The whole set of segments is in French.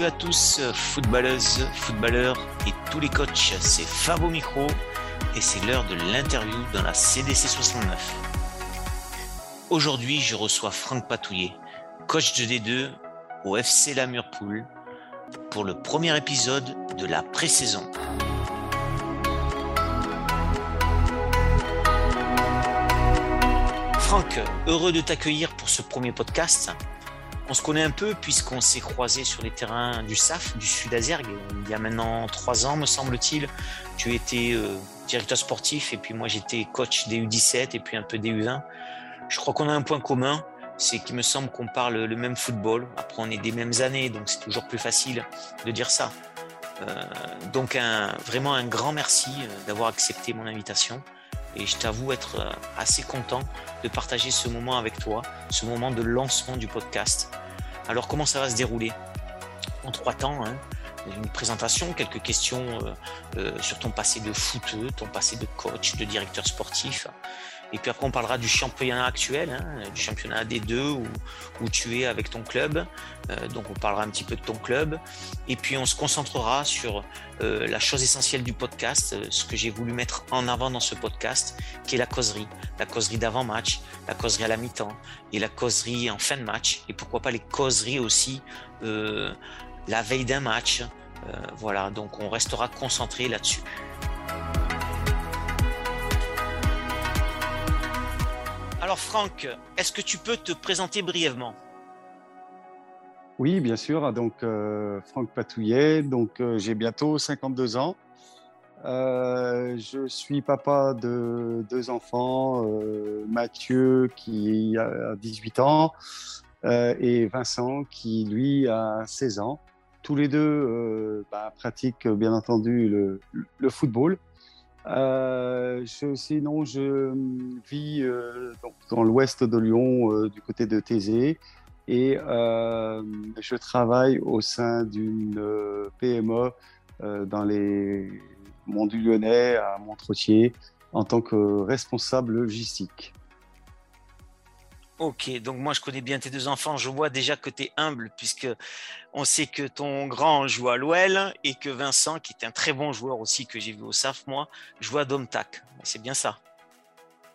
Salut à tous, footballeuses, footballeurs et tous les coachs, c'est Fab au micro et c'est l'heure de l'interview dans la CDC 69. Aujourd'hui, je reçois Franck Patouillet, coach de D2 au FC La Murpoule, pour le premier épisode de la pré-saison. Franck, heureux de t'accueillir pour ce premier podcast. On se connaît un peu puisqu'on s'est croisé sur les terrains du SAF, du Sud Azergue, il y a maintenant trois ans, me semble-t-il. Tu étais euh, directeur sportif et puis moi j'étais coach des U17 et puis un peu des U20. Je crois qu'on a un point commun, c'est qu'il me semble qu'on parle le même football. Après, on est des mêmes années, donc c'est toujours plus facile de dire ça. Euh, donc, vraiment un grand merci euh, d'avoir accepté mon invitation. Et je t'avoue être euh, assez content de partager ce moment avec toi, ce moment de lancement du podcast. Alors, comment ça va se dérouler? En trois temps, hein, une présentation, quelques questions sur ton passé de footeux, ton passé de coach, de directeur sportif. Et puis après, on parlera du championnat actuel, hein, du championnat des deux où, où, tu es avec ton club. Euh, donc, on parlera un petit peu de ton club. Et puis, on se concentrera sur euh, la chose essentielle du podcast, euh, ce que j'ai voulu mettre en avant dans ce podcast, qui est la causerie. La causerie d'avant-match, la causerie à la mi-temps et la causerie en fin de match. Et pourquoi pas les causeries aussi euh, la veille d'un match. Euh, voilà, donc on restera concentré là-dessus. Alors Franck, est-ce que tu peux te présenter brièvement? Oui, bien sûr. Donc euh, Franck Patouillet, donc euh, j'ai bientôt 52 ans. Euh, je suis papa de deux enfants, Mathieu qui a 18 ans et Vincent qui lui a 16 ans. Tous les deux bah, pratiquent bien entendu le football. Euh, je, sinon, je vis euh, dans l'ouest de Lyon, euh, du côté de Thésée, et je travaille au sein d'une PME dans les monts du Lyonnais, à Montretier, en tant que responsable logistique. Ok, donc moi je connais bien tes deux enfants, je vois déjà que tu es humble puisque on sait que ton grand joue à l'OL et que Vincent, qui est un très bon joueur aussi que j'ai vu au SAF moi, joue à Domtac. C'est bien ça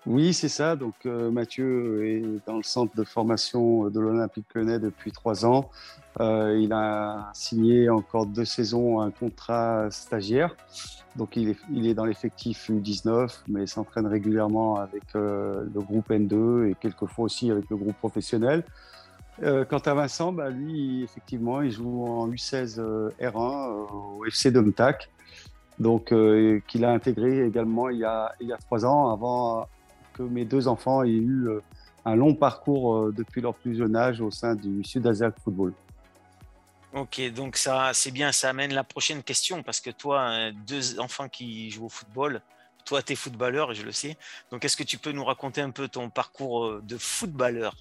Oui, c'est ça. Donc euh, Mathieu est dans le centre de formation de l'Olympique Lyonnais depuis trois ans. Euh, il a signé encore deux saisons un contrat stagiaire. Donc il est, dans l'effectif U19, mais s'entraîne régulièrement avec euh, le groupe N2 et quelquefois aussi avec le groupe professionnel. Euh, quant à Vincent, bah, lui, effectivement, il joue en U16 euh, R1 euh, au FC Domtac, donc euh, qu'il a intégré également il y a, il y a trois ans, avant que mes deux enfants aient eu un long parcours depuis leur plus jeune âge au sein du Sud-Asia Football. Ok, donc ça, c'est bien, ça amène la prochaine question parce que toi, deux enfants qui jouent au football, toi, tu es footballeur, je le sais. Donc, est-ce que tu peux nous raconter un peu ton parcours de footballeur,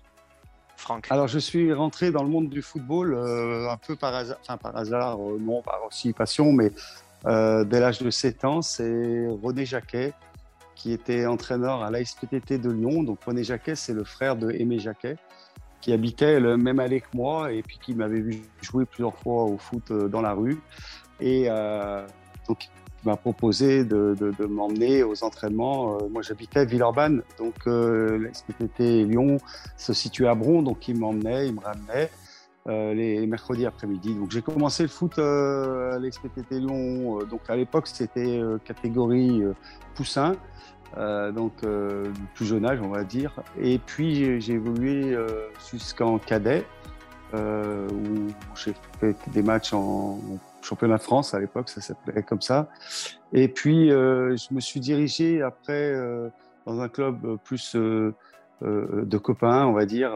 Franck? Alors, je suis rentré dans le monde du football euh, un peu par hasard, enfin par hasard, euh, non, par aussi passion, mais euh, dès l'âge de 7 ans, c'est René Jacquet qui était entraîneur à l'ASPTT de Lyon. Donc, René Jacquet, c'est le frère de Aimé Jacquet qui habitait le même allée que moi et puis qui m'avait vu jouer plusieurs fois au foot dans la rue. Et euh, donc, il m'a proposé de, m'emmener aux entraînements. Euh, moi, j'habitais à Villeurbanne, donc euh, l'SPTT Lyon se situait à Bron, donc il m'emmenait, il me ramenait euh, les mercredis après-midi. Donc, j'ai commencé le foot à l'SPTT Lyon. donc, à l'époque, c'était catégorie poussin. Euh, donc euh, du plus jeune âge, on va dire. Et puis j'ai évolué euh, jusqu'en cadet, où j'ai fait des matchs en, championnat de France à l'époque, ça s'appelait comme ça. Et puis je me suis dirigé après dans un club plus de copains, on va dire,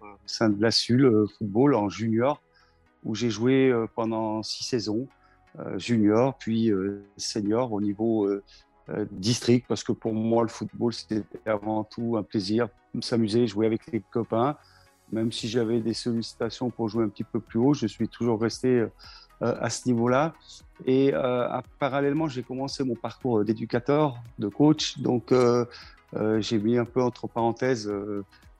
au sein de la SUL football en junior, où j'ai joué pendant six saisons. junior, puis senior au niveau euh, district parce que pour moi le football c'était avant tout un plaisir, s'amuser, jouer avec les copains. Même si j'avais des sollicitations pour jouer un petit peu plus haut, je suis toujours resté euh, à ce niveau-là. Et euh, parallèlement, j'ai commencé mon parcours d'éducateur, de coach. Donc euh, euh, j'ai mis un peu entre parenthèses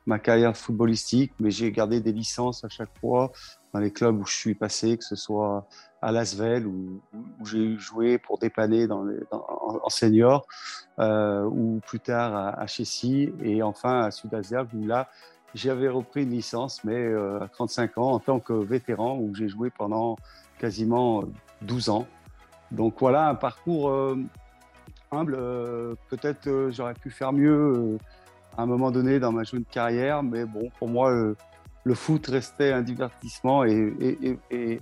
ma carrière footballistique, mais j'ai gardé des licences à chaque fois dans les clubs où je suis passé, que ce soit à Lasvel où, j'ai joué pour dépanner dans en, senior, euh, ou plus tard à, à Chessy, et enfin à Sud-Azergue où là j'avais repris une licence, mais euh, à 35 ans en tant que vétéran où j'ai joué pendant quasiment 12 ans. Donc voilà un parcours euh, humble. Peut-être j'aurais pu faire mieux à un moment donné dans ma jeune carrière, mais bon, pour moi, le foot restait un divertissement et,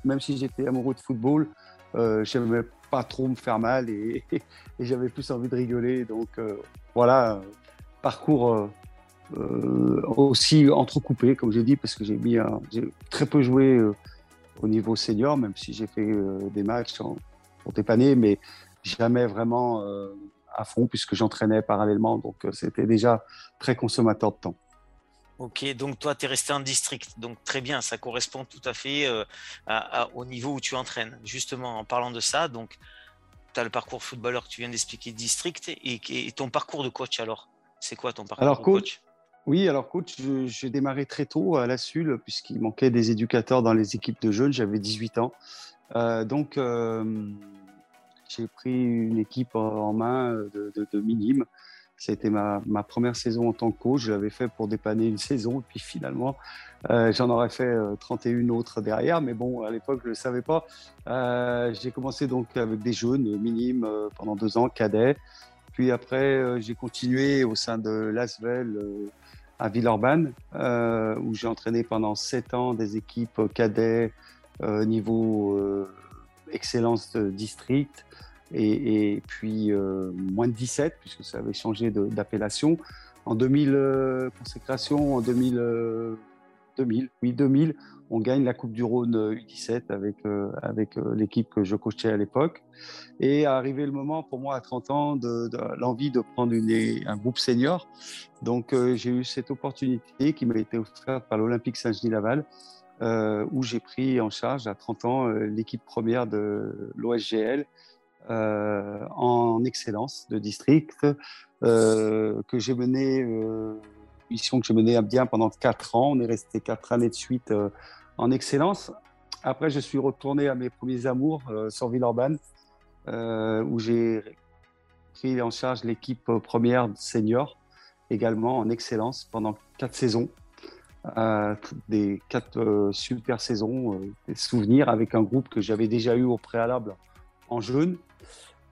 même si j'étais amoureux de football, euh, j'aimais pas trop me faire mal et, j'avais plus envie de rigoler. Donc euh, voilà, parcours euh, euh, aussi entrecoupé, comme j'ai dit, parce que j'ai très peu joué au niveau senior, même si j'ai fait des matchs en, pour dépanner, mais jamais vraiment à fond puisque j'entraînais parallèlement. Donc c'était déjà très consommateur de temps. Ok, donc toi, tu es resté en district. Donc très bien, ça correspond tout à fait euh, au niveau où tu entraînes. Justement, en parlant de ça, donc tu as le parcours footballeur que tu viens d'expliquer, district, et, ton parcours de coach alors? C'est quoi ton parcours de coach, Oui, alors coach, j'ai démarré très tôt à la SUL, puisqu'il manquait des éducateurs dans les équipes de jeunes. J'avais 18 ans. Euh, donc, euh, j'ai pris une équipe en main de, de, de minimes. C'était ma, première saison en tant que coach. Je l'avais fait pour dépanner une saison. Et puis finalement, euh, j'en aurais fait 31 euh, autres derrière. Mais bon, à l'époque, je ne le savais pas. Euh, j'ai commencé donc avec des jeunes minimes pendant deux ans, cadets. Puis après, j'ai continué au sein de l'Asvel à Villeurbanne, où j'ai entraîné pendant sept ans des équipes cadets niveau excellence de district et, puis euh, moins de 17, puisque ça avait changé d'appellation. En 2000, euh, consécration en 2000, 2000, euh, oui 2000, on gagne la Coupe du Rhône U17 avec, avec l'équipe que je coachais à l'époque. Et arrivé le moment pour moi à 30 ans de, l'envie de prendre une, un groupe senior. Donc j'ai eu cette opportunité qui m'a été offerte par l'Olympique Saint-Genis-Laval. Où j'ai pris en charge à 30 ans l'équipe première de l'OSGL euh, en excellence de district euh, que j'ai mené, euh, mission que j'ai menée à bien pendant quatre ans. On est resté quatre années de suite en excellence. Après, je suis retourné à mes premiers amours sur Villeurbanne, où j'ai pris en charge l'équipe première senior, également en excellence pendant quatre saisons. Des quatre super saisons, des souvenirs avec un groupe que j'avais déjà eu au préalable en jeune,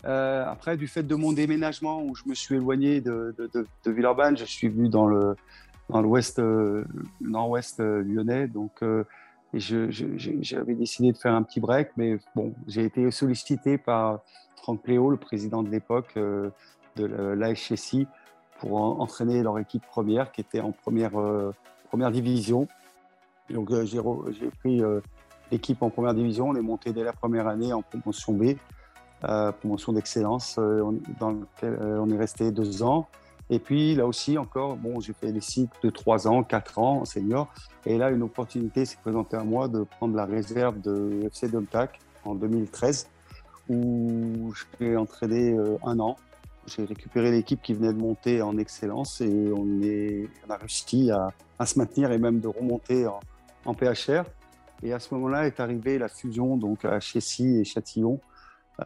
euh, après, du fait de mon déménagement où je me suis éloigné de, Villeurbanne, je suis venu dans le dans l'ouest, euh, nord-ouest euh, lyonnais. Donc, j'avais décidé de faire un petit break, mais bon, j'ai été sollicité par Franck Pléo, le président de l'époque de l'AHSI, pour entraîner leur équipe première, qui était en première première division. Donc, j'ai pris l'équipe en première division. On est monté dès la première année en promotion B. Euh, promotion d'excellence euh, dans lequel euh, on est resté deux ans. Et puis là aussi, encore, bon, j'ai fait des cycles de trois ans, quatre ans en senior. Et là, une opportunité s'est présentée à moi de prendre la réserve de FC Domtac en 2013, où j'ai entraîné un an. J'ai récupéré l'équipe qui venait de monter en excellence et on, est, on a réussi à, à, se maintenir et même de remonter en, en PHR. Et à ce moment-là est arrivée la fusion donc à Chessy et Châtillon,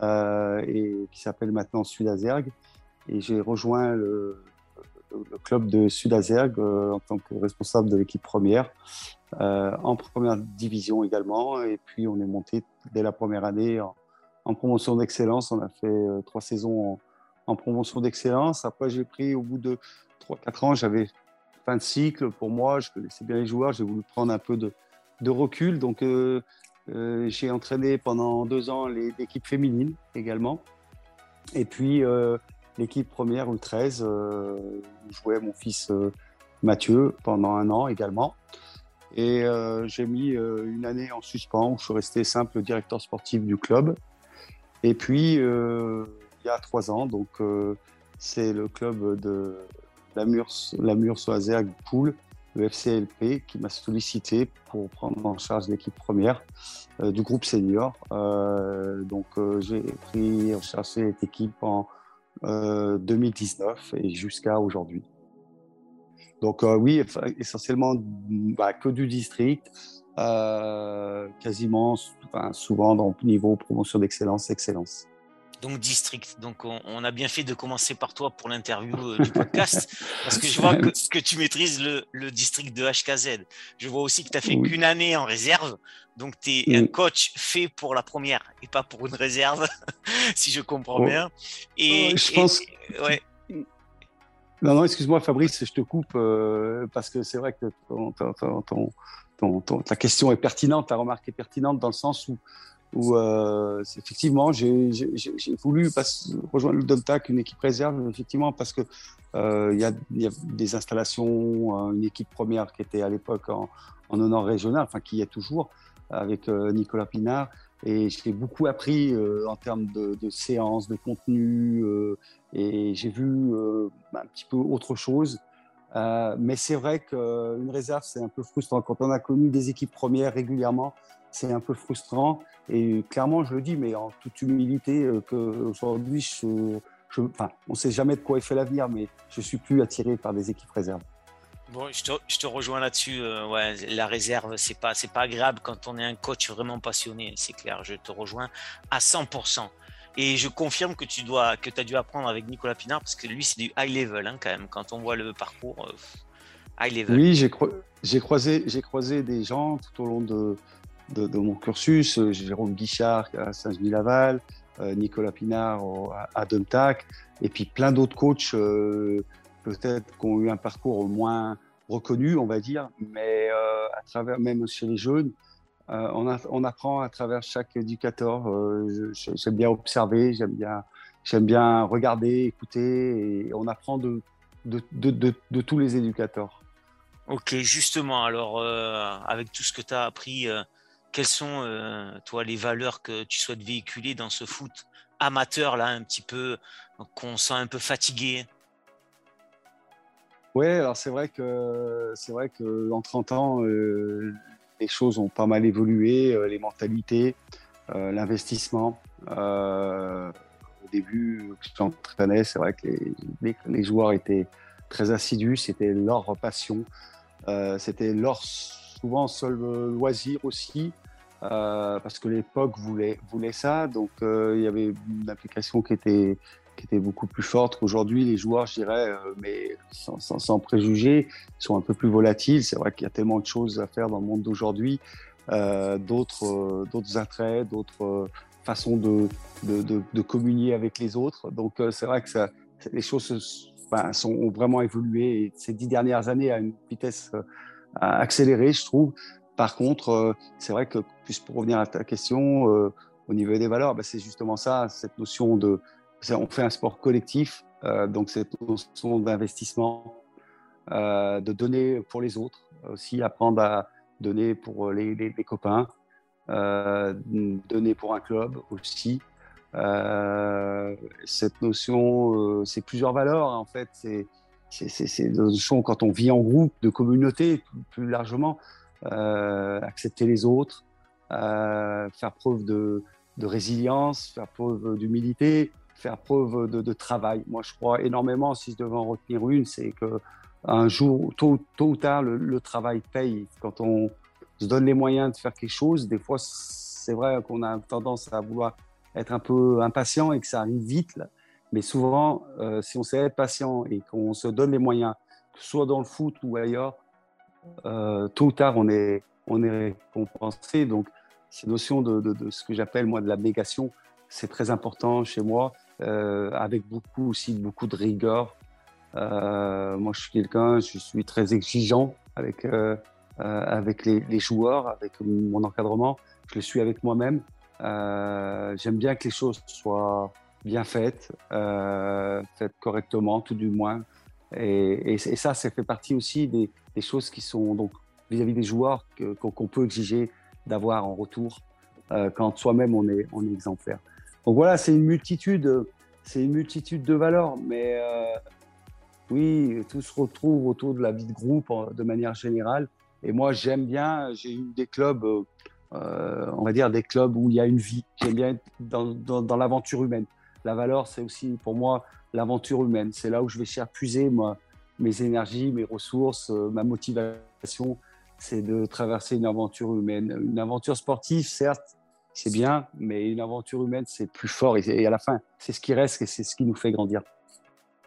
euh, et qui s'appelle maintenant Sud-Azergue. Et j'ai rejoint le, club de Sud-Azergue euh, en tant que responsable de l'équipe première, euh, en première division également. Et puis on est monté dès la première année en, promotion d'excellence. On a fait trois saisons en, promotion d'excellence. Après, j'ai pris au bout de 3-4 ans, j'avais fin de cycle pour moi. Je connaissais bien les joueurs. J'ai voulu prendre un peu de, recul. Donc, euh, j'ai entraîné pendant deux ans l'équipe féminine également. Et puis euh, l'équipe première ou 13, euh, où jouait mon fils Mathieu pendant un an également. Et j'ai mis une année en suspens où je suis resté simple directeur sportif du club. Et puis, il y a trois ans, donc c'est le club de la Murs, la Murs Poule le FCLP qui m'a sollicité pour prendre en charge l'équipe première euh, du groupe senior. Euh, donc euh, j'ai pris en charge cette équipe en 2019 et jusqu'à aujourd'hui. Donc oui, essentiellement bah, que du district quasiment, souvent dans niveau promotion d'excellence, excellence donc district. Donc on, a bien fait de commencer par toi pour l'interview euh, du podcast, parce que je vois que, tu maîtrises le, district de HKZ. Je vois aussi que tu as fait qu'une année en réserve, donc tu es un coach fait pour la première et pas pour une réserve, si je comprends oh. bien. Et je pense. ouais. Non, non, excuse-moi Fabrice, je te coupe euh, parce que c'est vrai que ta question est pertinente, ta remarque est pertinente dans le sens où où euh, effectivement j'ai voulu rejoindre le Domtac, une équipe réserve, effectivement parce que euh, il y, a, des installations, une équipe première qui était à l'époque en, en, honneur régional, enfin qui y est toujours avec euh, Nicolas Pinard, et j'ai beaucoup appris euh, en termes de, de, séances, de contenu, euh, et j'ai vu un petit peu autre chose. mais c'est vrai qu'une réserve, c'est un peu frustrant. Quand on a connu des équipes premières régulièrement, c'est un peu frustrant. Et clairement, je le dis, mais en toute humilité, euh, qu'aujourd'hui, je, je, enfin, on ne sait jamais de quoi est fait l'avenir, mais je suis plus attiré par des équipes réserves. Bon, je te, je te rejoins là-dessus. Euh, ouais, la réserve, c'est pas, c'est pas agréable quand on est un coach vraiment passionné. C'est clair. Je te rejoins à 100%. Et je confirme que tu dois, que as dû apprendre avec Nicolas Pinard parce que lui, c'est du high level hein, quand même. Quand on voit le parcours euh, high level. Oui, j'ai, croisé, j'ai croisé des gens tout au long de, de, mon cursus, euh, Jérôme Guichard à Saint-Genis-Laval, euh, Nicolas Pinard à Duntac, et puis plein d'autres coachs euh, peut-être qui ont eu un parcours moins reconnu, on va dire, mais à travers même chez les jeunes, on, on, apprend à travers chaque éducateur. j'aime bien observer, j'aime bien, j'aime bien regarder, écouter, et on apprend de, de, de, de tous les éducateurs. Ok, justement, alors avec tout ce que tu as appris, quelles sont, euh, toi, les valeurs que tu souhaites véhiculer dans ce foot amateur, là, un petit peu, qu'on sent un peu fatigué? Oui, alors c'est vrai que c'est vrai que en 30 ans, euh, les choses ont pas mal évolué, euh, les mentalités, l'investissement. au début, j'entraînais, c'est vrai que les, joueurs étaient très assidus, c'était leur passion, c'était leur souvent seul loisir aussi. Euh, parce que l'époque voulait, ça. Donc, euh, il y avait une application qui était, beaucoup plus forte qu'aujourd'hui. Les joueurs, je dirais, euh, mais sans, sans, préjugés, sont un peu plus volatiles. C'est vrai qu'il y a tellement de choses à faire dans le monde d'aujourd'hui, d'autres, d'autres attraits, d'autres façons de, communier avec les autres. Donc, c'est vrai que les choses sont, ont vraiment évolué ces dix dernières années à une vitesse accélérée, je trouve. Par contre, euh, c'est vrai que, juste pour revenir à ta question, euh, au niveau des valeurs, bah, c'est justement ça, cette notion de. On fait un sport collectif, euh, donc cette notion d'investissement, de donner pour les autres, aussi apprendre à donner pour les, les, copains, donner pour un club aussi. cette notion, c'est plusieurs valeurs en fait. C'est c'est notion quand on vit en groupe, de communauté plus largement. Euh, accepter les autres, euh, faire preuve de, résilience, faire preuve d'humilité, faire preuve de, travail. Moi, je crois énormément, si je devais en retenir une, c'est que un jour, tôt, ou tard, le, travail paye. Quand on se donne les moyens de faire quelque chose, des fois, c'est vrai qu'on a tendance à vouloir être un peu impatient et que ça arrive vite. Mais souvent, euh, si on sait être patient et qu'on se donne les moyens, que ce soit dans le foot ou ailleurs, euh, tôt ou tard, on est, on est récompensé. Donc, cette notion de, ce que j'appelle moi de l'abnégation, c'est très important chez moi, euh, avec beaucoup aussi beaucoup de rigueur. Euh, moi, je suis quelqu'un, je suis très exigeant avec avec les, joueurs, avec mon encadrement. Je le suis avec moi-même. J'aime bien que les choses soient bien faites, faites correctement, tout du moins. Et, et, et ça, ça fait partie aussi des, des choses qui sont donc vis-à-vis des joueurs qu'on peut exiger d'avoir en retour euh, quand soi-même on est, exemplaire. Donc voilà, c'est une multitude, c'est une multitude de valeurs, mais euh, oui, tout se retrouve autour de la vie de groupe de manière générale. Et moi, j'aime bien, j'ai eu des clubs, euh, on va dire des clubs où il y a une vie. J'aime bien être dans, dans, l'aventure humaine. La valeur, c'est aussi pour moi l'aventure humaine. C'est là où je vais chercher puiser moi, mes énergies, mes ressources, euh, ma motivation. c'est de traverser une aventure humaine. Une aventure sportive, certes, c'est bien, mais une aventure humaine, c'est plus fort. Et, à la fin, c'est ce qui reste et c'est ce qui nous fait grandir.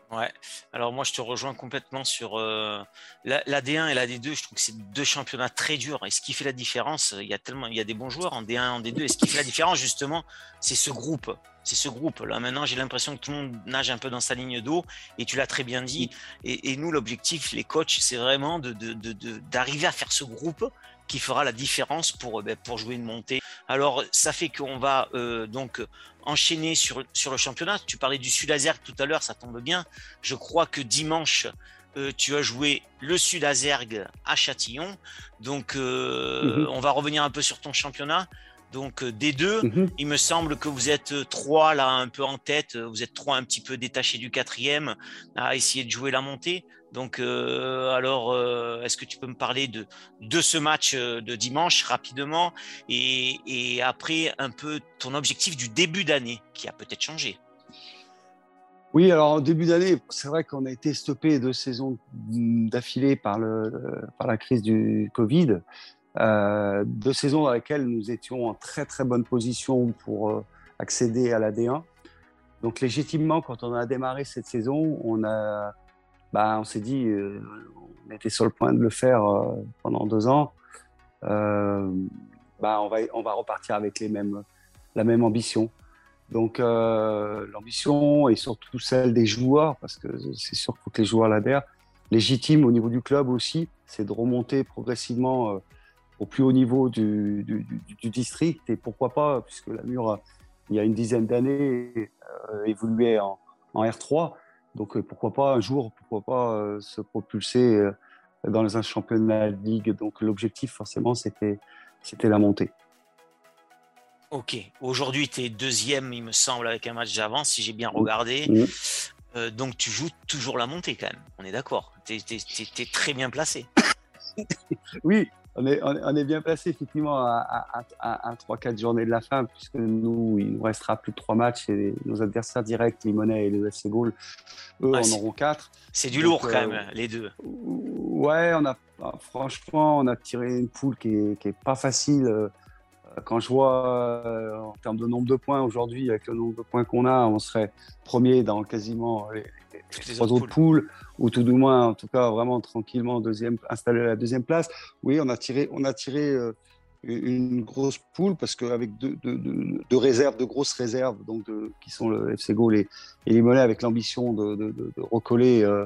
Ouais, alors moi je te rejoins complètement sur euh, la, D1 et la D2. Je trouve que c'est deux championnats très durs. Et ce qui fait la différence, il y a tellement, il y a des bons joueurs en D1, en D2. Et ce qui fait la différence justement, c'est ce groupe. C'est ce groupe. Là maintenant, j'ai l'impression que tout le monde nage un peu dans sa ligne d'eau. Et tu l'as très bien dit. Et, nous, l'objectif, les coachs, c'est vraiment d'arriver à faire ce groupe qui fera la différence pour, ben, pour jouer une montée. Alors, ça fait qu'on va euh, donc enchaîner sur, sur le championnat. Tu parlais du Sud Azergue tout à l'heure, ça tombe bien. Je crois que dimanche, euh, tu as joué le Sud Azergue à Châtillon. Donc, euh, mhm. on va revenir un peu sur ton championnat. Donc euh, des deux, mhm. il me semble que vous êtes trois là un peu en tête, vous êtes trois un petit peu détachés du quatrième à essayer de jouer la montée. Donc euh, alors, euh, est-ce que tu peux me parler de, de ce match de dimanche rapidement et, après un peu ton objectif du début d'année qui a peut-être changé? Oui, alors en début d'année, c'est vrai qu'on a été stoppé deux saisons d'affilée par, par la crise du Covid. Euh, deux saisons dans lesquelles nous étions en très très bonne position pour euh, accéder à la D1. Donc légitimement, quand on a démarré cette saison, on a, bah, on s'est dit, euh, on était sur le point de le faire pendant deux ans. bah, on va repartir avec la même ambition. Donc l'ambition et surtout celle des joueurs, parce que c'est sûr qu'il faut que les joueurs l'adhèrent, légitime au niveau du club aussi, c'est de remonter progressivement au plus haut niveau du, district. Et pourquoi pas, puisque la Mure, il y a une dizaine d'années, euh, évoluait en, R3. Donc euh, pourquoi pas un jour, pourquoi pas euh, se propulser dans un championnat de ligue. Donc l'objectif, forcément, c'était la montée. Ok, aujourd'hui tu es deuxième, il me semble, avec un match d'avance, si j'ai bien regardé. donc tu joues toujours la montée quand même, on est d'accord. Tu es, très bien placé. oui, on est, on est, bien placé effectivement à, 3-4 journées de la fin, puisque nous, il nous restera plus de 3 matchs et nos adversaires directs, Limonet et le FC Gaulle, eux, en auront 4. C'est du lourd quand euh, même, les deux. Ouais, on a, franchement, on a tiré une poule qui n'est est pas facile. Quand je vois euh, en termes de nombre de points aujourd'hui, avec le nombre de points qu'on a, on serait premier dans quasiment les, trois autres poules. ou tout du moins, en tout cas, vraiment tranquillement, deuxième, installé à la deuxième place. Oui, on a tiré, on a tiré euh, une grosse poule parce qu'avec deux, deux, réserves, de grosses réserves, donc qui sont le FC Gaulle et, et avec l'ambition de, recoller euh,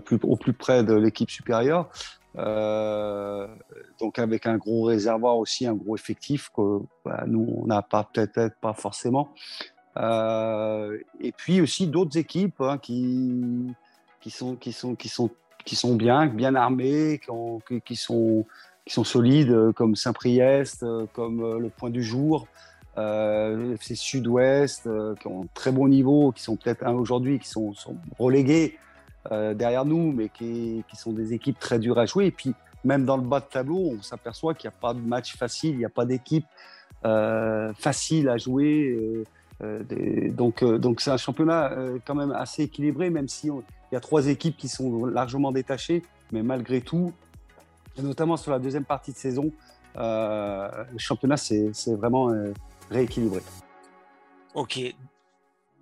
plus, au plus près de l'équipe supérieure. Euh, donc avec un gros réservoir aussi, un gros effectif que bah, nous on n'a pas peut-être pas forcément. Euh, et puis aussi d'autres équipes hein, qui qui sont qui sont qui sont qui sont bien bien armées, qui, sont qui sont solides comme Saint-Priest, comme le Point du Jour. Euh, FC Sud-Ouest, qui ont un très bon niveau, qui sont peut-être aujourd'hui, qui sont, sont relégués, euh, derrière nous, mais qui, sont des équipes très dures à jouer. Et puis, même dans le bas de tableau, on s'aperçoit qu'il n'y a pas de match facile, il n'y a pas d'équipe euh, facile à jouer. Euh, donc, donc c'est un championnat quand même assez équilibré, même si il y a trois équipes qui sont largement détachées, mais malgré tout, notamment sur la deuxième partie de saison, le championnat c'est vraiment rééquilibré. Ok,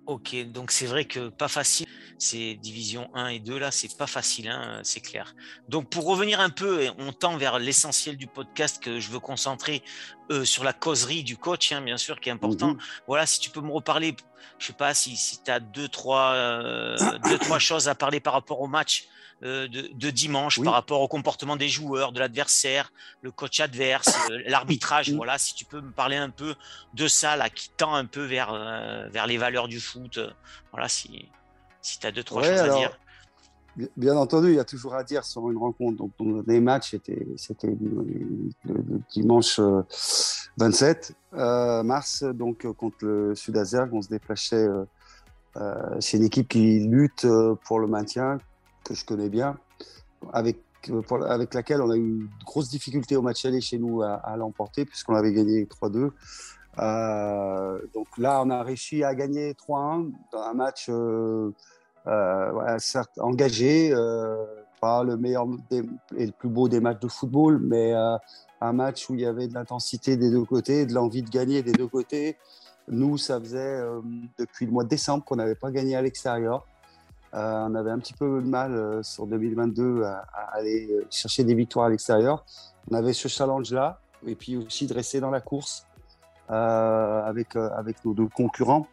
Ok, donc c'est vrai que pas facile. Ces divisions 1 et 2 là, c'est pas facile, hein, c'est clair. Donc pour revenir un peu, on tend vers l'essentiel du podcast que je veux concentrer euh, sur la causerie du coach, hein, bien sûr, qui est important. Mhm. Voilà, si tu peux me reparler, je sais pas si, si tu as deux trois, euh, deux, trois choses à parler par rapport au match euh, de, dimanche par rapport au comportement des joueurs, de l'adversaire, le coach adverse, euh, l'arbitrage. Voilà, si tu peux me parler un peu de ça, là, qui tend un peu vers, vers les valeurs du foot. voilà, si, si tu as deux, trois choses à dire. Bien entendu, il y a toujours à dire sur une rencontre. Donc, les matchs, c'était, c'était le, dimanche 27 mars, donc contre le Sud-Azergue. On se déplaçait. c'est une équipe qui lutte pour le maintien, que je connais bien, avec, avec laquelle on a eu de grosses difficultés au match aller chez nous à, l'emporter, puisqu'on avait gagné 3-2. Euh, donc là, on a réussi à gagner 3-1 dans un match euh, euh, certes engagé, pas le meilleur et le plus beau des matchs de football, mais un match où il y avait de l'intensité des deux côtés, de l'envie de gagner des deux côtés. Nous, ça faisait depuis le mois de décembre qu'on n'avait pas gagné à l'extérieur. on avait un petit peu de mal sur 2022 à, aller chercher des victoires à l'extérieur. On avait ce challenge-là, et puis aussi de rester dans la course avec, avec nos deux concurrents.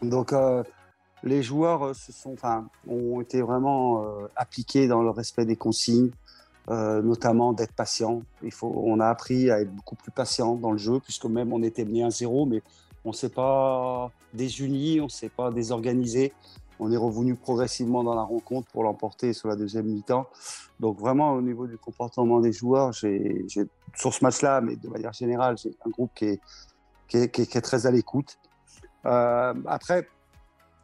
Donc, les joueurs euh, se sont, enfin, ont été vraiment euh, appliqués dans le respect des consignes, euh, notamment d'être patient. Il faut, on a appris à être beaucoup plus patient dans le jeu, puisque même on était mené à zéro, mais on ne s'est pas désuni, on ne s'est pas désorganisé. On est revenu progressivement dans la rencontre pour l'emporter sur la deuxième mi-temps. Donc vraiment, au niveau du comportement des joueurs, sur ce match-là, mais de manière générale, j'ai un groupe qui est, très à l'écoute. Après,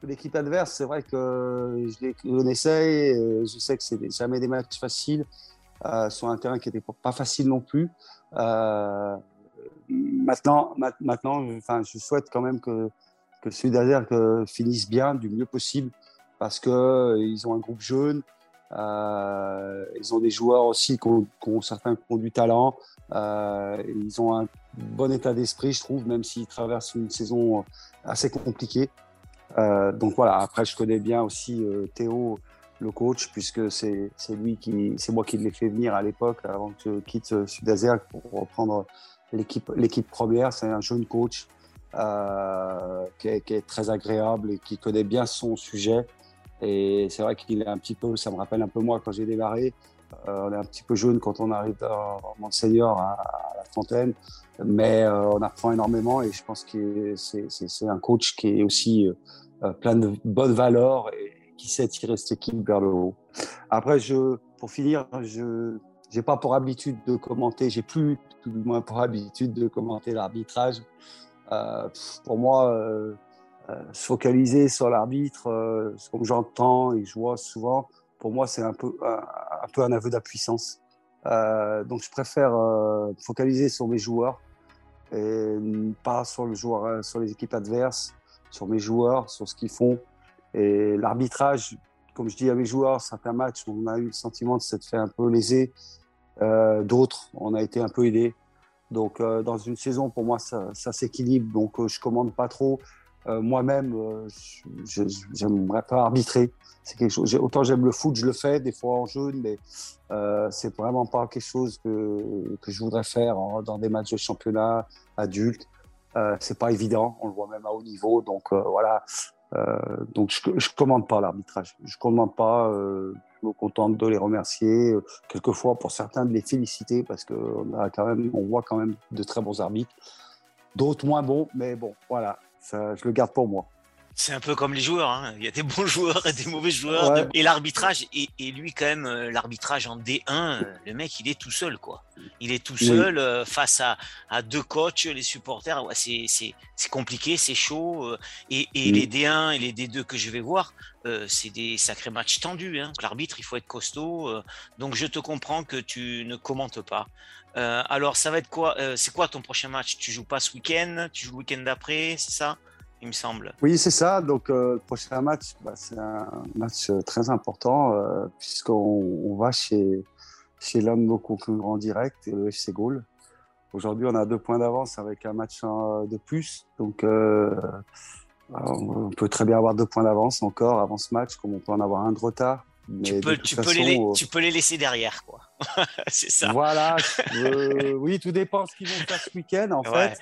l'équipe adverse, c'est vrai que je les connaissais, je sais que c'est jamais des matchs faciles euh, sur un terrain qui n'était pas facile non plus. Euh, maintenant, maintenant, enfin, je souhaite quand même que, que Sud finisse bien, du mieux possible, parce qu'ils euh, ont un groupe jeune, ils ont des joueurs aussi qui ont, certains qui ont du talent, ils ont un bon état d'esprit, je trouve, même s'ils traversent une saison assez compliquée. Euh, donc voilà, après je connais bien aussi euh, Théo, le coach, puisque c'est lui qui, c'est moi qui l'ai fait venir à l'époque avant que je quitte euh, Sud-Azer pour reprendre l'équipe première. C'est un jeune coach qui est, qui, est, très agréable et qui connaît bien son sujet. Et c'est vrai qu'il est un petit peu, ça me rappelle un peu moi quand j'ai démarré. On est un petit peu jeune quand on arrive dans Monseigneur à, à la Fontaine, mais on apprend énormément et je pense que c'est un coach qui est aussi euh, plein de bonnes valeurs et qui sait tirer cette équipe vers le haut. Après, pour finir, je n'ai pas pour habitude de commenter, j'ai plus tout du moins pour habitude de commenter l'arbitrage. Euh, pour moi, euh, euh, se focaliser sur l'arbitre, euh, comme j'entends et je vois souvent, pour moi, c'est un peu un, un, peu un aveu d'impuissance. donc, je préfère focaliser sur mes joueurs et pas sur le joueur, sur les équipes adverses sur mes joueurs, sur ce qu'ils font. Et l'arbitrage, comme je dis à mes joueurs, certains matchs, on a eu le sentiment de s'être fait un peu léser. Euh, D'autres, on a été un peu aidés. Donc, euh, dans une saison, pour moi, ça, ça s'équilibre. Donc, euh, je commande pas trop. Euh, moi-même, euh, j'aimerais pas arbitrer. C'est quelque chose. Autant j'aime le foot, je le fais des fois en jeune, mais c'est vraiment pas quelque chose que, que je voudrais faire dans des matchs de championnat adultes. Euh, c'est pas évident, on le voit même à haut niveau. Donc euh, voilà, euh, donc je, je commande pas l'arbitrage. Je commande pas. je me contente de les remercier, quelquefois pour certains de les féliciter parce que on a quand même, on voit quand même de très bons arbitres. D'autres moins bons, mais bon, voilà, je le garde pour moi c'est un peu comme les joueurs. Hein. Il y a des bons joueurs et des mauvais joueurs. Et l'arbitrage, et, et, lui quand même, euh, l'arbitrage en D1, euh, le mec, il est tout seul, quoi. Il est tout seul euh, face à, à, deux coachs, les supporters. Ouais, c'est compliqué, c'est chaud. et, et les D1 et les D2 que je vais voir, c'est des sacrés matchs tendus. Hein. L'arbitre, il faut être costaud. donc je te comprends que tu ne commentes pas. alors ça va être quoi C'est quoi ton prochain match? Tu joues pas ce week-end? Tu joues le week-end d'après C'est ça? Il me semble. Oui, c'est ça. Donc, euh, le prochain match, bah, c'est un match euh, très important euh, puisqu'on on va chez, chez l'un de nos concurrents directs, le FC Gaulle. Aujourd'hui, on a deux points d'avance avec un match de plus. Donc, euh, on peut très bien avoir deux points d'avance encore avant ce match, comme on peut en avoir un de retard. tu, peux, tu, peux les, tu peux les laisser derrière, quoi. c'est ça. Voilà. Oui, tout dépend ce qu'ils vont faire ce week-end, en fait,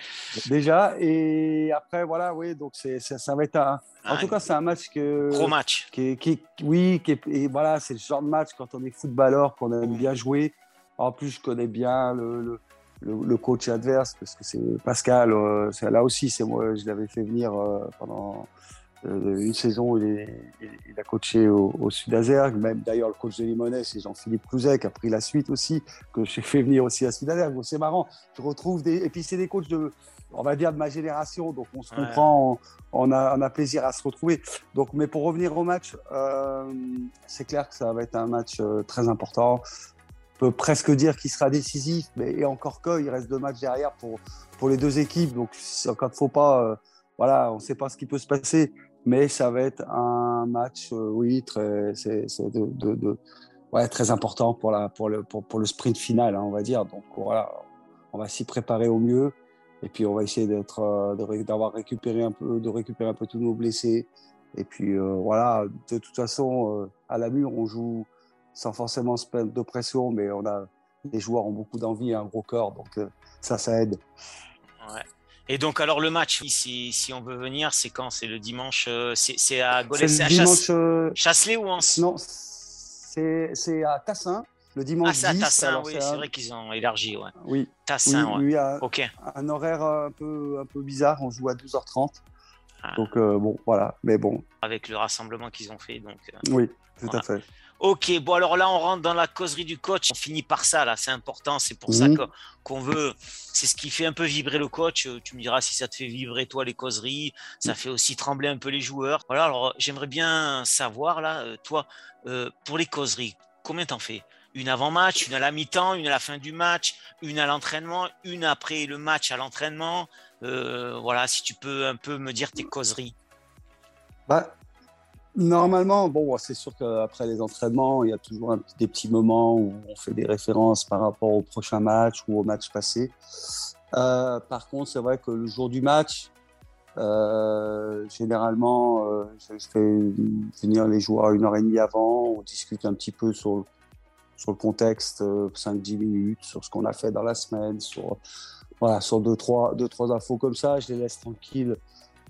déjà. Et après, voilà, oui, donc c'est, ça va être un. En tout cas, c'est un match que. Gros match. Qui, qui oui, qui et voilà, c'est le genre de match quand on est footballeur, qu'on aime bien jouer. En plus, je connais bien le, le, le, coach adverse parce que c'est Pascal. Euh, là aussi, c'est moi, je l'avais fait venir euh, pendant une saison, il, il, a coaché au, au Sud-Azergue. Même d'ailleurs, le coach de Limonest, c'est Jean-Philippe Clouzet qui a pris la suite aussi, que j'ai fait venir aussi à Sud-Azergue. c'est marrant. Je retrouve des. Et puis, c'est des coachs de, on va dire, de ma génération. Donc, on se comprend, on, a, on, a, plaisir à se retrouver. Donc, mais pour revenir au match, euh, c'est clair que ça va être un match euh, très important. On peut presque dire qu'il sera décisif, mais et encore que, il reste deux matchs derrière pour, pour les deux équipes. Donc, quand il faut pas. Euh, voilà, on ne sait pas ce qui peut se passer mais ça va être un match, euh, oui, très, important pour, le, sprint final, hein, on va dire. Donc voilà, on va s'y préparer au mieux. Et puis on va essayer d'être, d'avoir récupéré un peu, de récupérer un peu tous nos blessés. Et puis voilà, de toute façon, à la mur, on joue sans forcément se de pression, mais on a, les joueurs ont beaucoup d'envie, un gros corps, donc ça, ça aide. Ouais. Et donc, alors, le match, si, si on veut venir, c'est quand? C'est le dimanche euh, C'est à Golès C'est à dimanche, euh, Chasselet ou en Non, c'est à Tassin. Le dimanche ah, c'est à Tassin, oui, c'est vrai qu'ils ont élargi. Ouais. Oui. Tassin, oui, oui, ok. Un horaire un peu, un peu bizarre, on joue à 12h30. Ah. Donc, euh, bon, voilà, mais bon. Avec le rassemblement qu'ils ont fait, donc. oui, tout à fait. Ok, bon alors là on rentre dans la causerie du coach, on finit par ça là, c'est important, c'est pour ça mhm. qu'on veut, c'est ce qui fait un peu vibrer le coach, tu me diras si ça te fait vibrer toi les causeries, ça fait aussi trembler un peu les joueurs. Voilà, alors j'aimerais bien savoir là, euh, toi, euh, pour les causeries, combien t'en fais? Une avant-match, une à la mi-temps, une à la fin du match, une à l'entraînement, une après le match à l'entraînement, euh, voilà, si tu peux un peu me dire tes causeries. Bah, Normalement, bon, c'est sûr qu'après les entraînements, il y a toujours des petits moments où on fait des références par rapport au prochain match ou au match passé. Euh, par contre, c'est vrai que le jour du match, euh, généralement, je fais venir les joueurs une heure et demie avant, on discute un petit peu sur, sur le contexte, 5-10 minutes, sur ce qu'on a fait dans la semaine, sur, voilà, sur deux, trois, deux, trois infos comme ça. Je les laisse tranquilles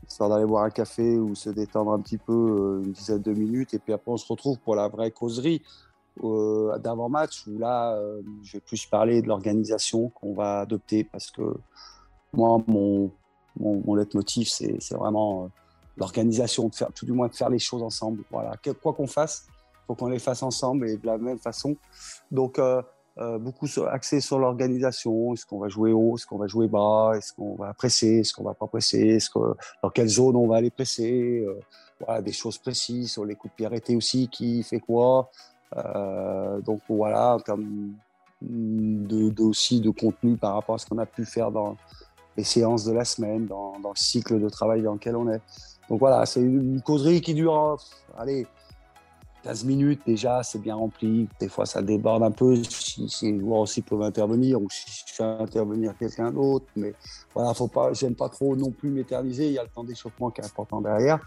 histoire d'aller boire un café ou se détendre un petit peu euh, une dizaine de minutes. Et puis après, on se retrouve pour la vraie causerie euh, d'avant-match où là, euh, je vais plus parler de l'organisation qu'on va adopter parce que moi, mon, mon, leitmotiv, c'est vraiment l'organisation, tout du moins de faire les choses ensemble. Voilà, quoi qu'on fasse, il faut qu'on les fasse ensemble et de la même façon. Donc, euh, beaucoup axé sur l'organisation. Est-ce qu'on va jouer haut, est-ce qu'on va jouer bas, est-ce qu'on va presser, est-ce qu'on va pas presser, dans quelle zone on va aller presser? Euh, voilà, des choses précises sur les coups de pied arrêtés aussi, qui fait quoi? Euh, donc voilà, de, de, aussi de contenu par rapport à ce qu'on a pu faire dans les séances de la semaine, dans, dans, le cycle de travail dans lequel on est. Donc voilà, c'est une causerie qui dure, allez, 15 minutes déjà, c'est bien rempli. Des fois, ça déborde un peu si, les joueurs aussi peuvent intervenir ou si je fais intervenir quelqu'un d'autre. Mais voilà, faut pas, j'aime pas trop non plus m'éterniser. Il y a le temps d'échauffement qui est important derrière.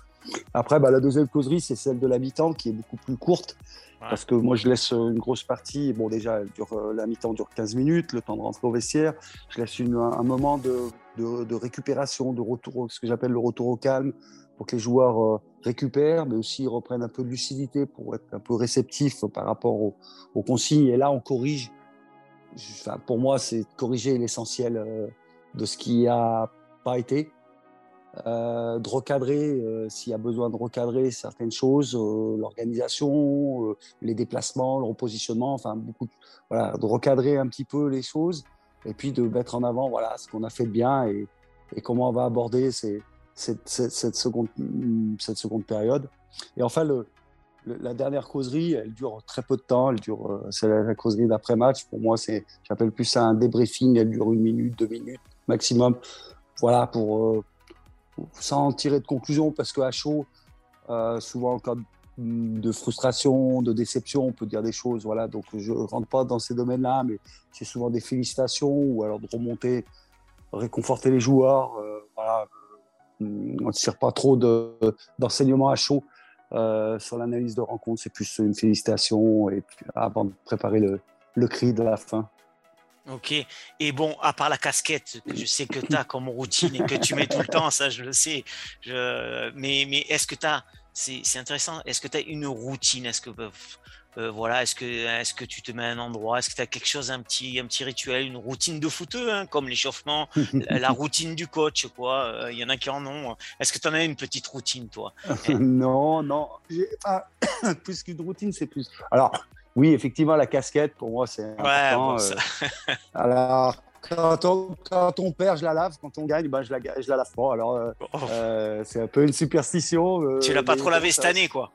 Après, bah, la deuxième causerie, c'est celle de mi-temps qui est beaucoup plus courte. Parce que moi, je laisse une grosse partie. Bon, déjà, dure, euh, la mi-temps dure 15 minutes, le temps de rentrer au vestiaire. Je laisse une, un, moment de, de, de, récupération, de retour, ce que j'appelle le retour au calme, pour que les joueurs euh, récupèrent, mais aussi reprennent un peu de lucidité pour être un peu réceptifs par rapport aux, consignes. Et là, on corrige. Enfin, pour moi, c'est corriger l'essentiel euh, de ce qui n'a pas été. Euh, de recadrer s'il y a besoin de recadrer certaines choses, l'organisation, les déplacements, le repositionnement, enfin beaucoup, voilà, de recadrer un petit peu les choses et puis de mettre en avant voilà ce qu'on a fait de bien et, et comment on va aborder ces, cette, seconde, cette seconde période. Et enfin, la dernière causerie, elle dure très peu de temps. Elle dure, euh, c'est la, causerie d'après-match. Pour moi, c'est, j'appelle plus ça un débriefing. Elle dure une minute, deux minutes maximum. Voilà, pour, euh, sans tirer de conclusion, parce qu'à chaud, euh, souvent en cas de frustration, de déception, on peut dire des choses. Voilà, donc je rentre pas dans ces domaines-là, mais c'est souvent des félicitations ou alors de remonter, réconforter les joueurs. voilà, on ne tire pas trop d'enseignements à chaud euh, sur l'analyse de rencontre. C'est plus une félicitation et avant de préparer le, cri de la fin. Ok. Et bon, à part la casquette que je sais que tu as comme routine et que tu mets tout le temps, ça je le sais. Mais, mais est-ce que tu as, c'est intéressant, est-ce que tu as une routine? Est-ce que euh, voilà, est-ce que, est que tu te mets à un endroit? Est-ce que tu as quelque chose, un petit, un petit rituel, une routine de footeux, hein, comme l'échauffement, la, routine du coach, quoi? Euh, Il y en a qui en ont. Est-ce que tu en as une petite routine, toi? Non, non. plus qu'une routine, c'est plus. Alors, oui, effectivement, la casquette, pour moi, c'est important. Euh, alors, quand on, quand on, perd, je la lave. Quand on gagne, ben, je, la, je la lave pas. Alors, euh, oh. euh, c'est un peu une superstition. Euh, tu l'as pas trop lavé cette année, quoi.